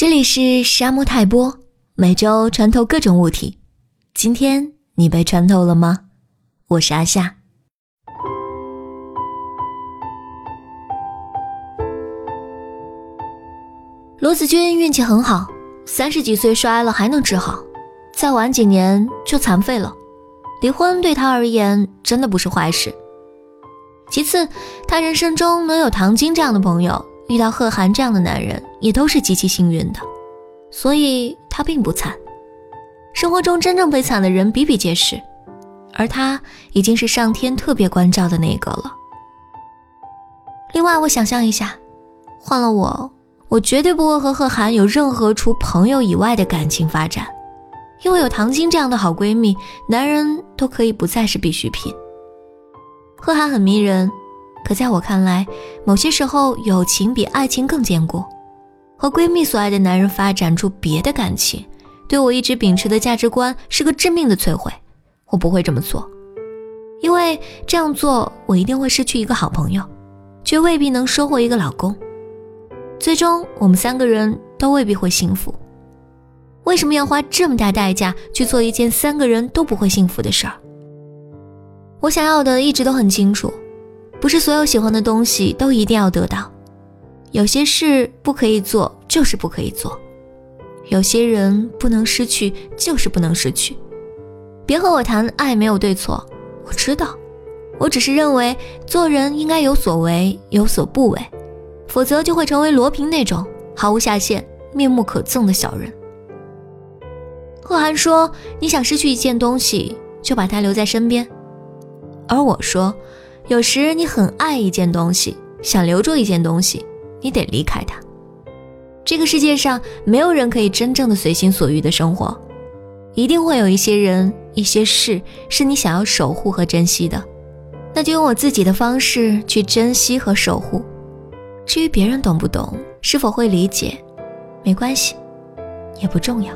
这里是沙漠泰波，每周穿透各种物体。今天你被穿透了吗？我是阿夏。罗子君运气很好，三十几岁摔了还能治好，再晚几年就残废了。离婚对他而言真的不是坏事。其次，他人生中能有唐晶这样的朋友。遇到贺涵这样的男人，也都是极其幸运的，所以他并不惨。生活中真正悲惨的人比比皆是，而他已经是上天特别关照的那个了。另外，我想象一下，换了我，我绝对不会和贺涵有任何除朋友以外的感情发展，因为有唐晶这样的好闺蜜，男人都可以不再是必需品。贺涵很迷人。可在我看来，某些时候友情比爱情更坚固。和闺蜜所爱的男人发展出别的感情，对我一直秉持的价值观是个致命的摧毁。我不会这么做，因为这样做我一定会失去一个好朋友，却未必能收获一个老公。最终，我们三个人都未必会幸福。为什么要花这么大代价去做一件三个人都不会幸福的事儿？我想要的一直都很清楚。不是所有喜欢的东西都一定要得到，有些事不可以做就是不可以做，有些人不能失去就是不能失去。别和我谈爱没有对错，我知道，我只是认为做人应该有所为有所不为，否则就会成为罗平那种毫无下限、面目可憎的小人。贺涵说：“你想失去一件东西，就把它留在身边。”而我说。有时你很爱一件东西，想留住一件东西，你得离开它。这个世界上没有人可以真正的随心所欲的生活，一定会有一些人、一些事是你想要守护和珍惜的，那就用我自己的方式去珍惜和守护。至于别人懂不懂，是否会理解，没关系，也不重要。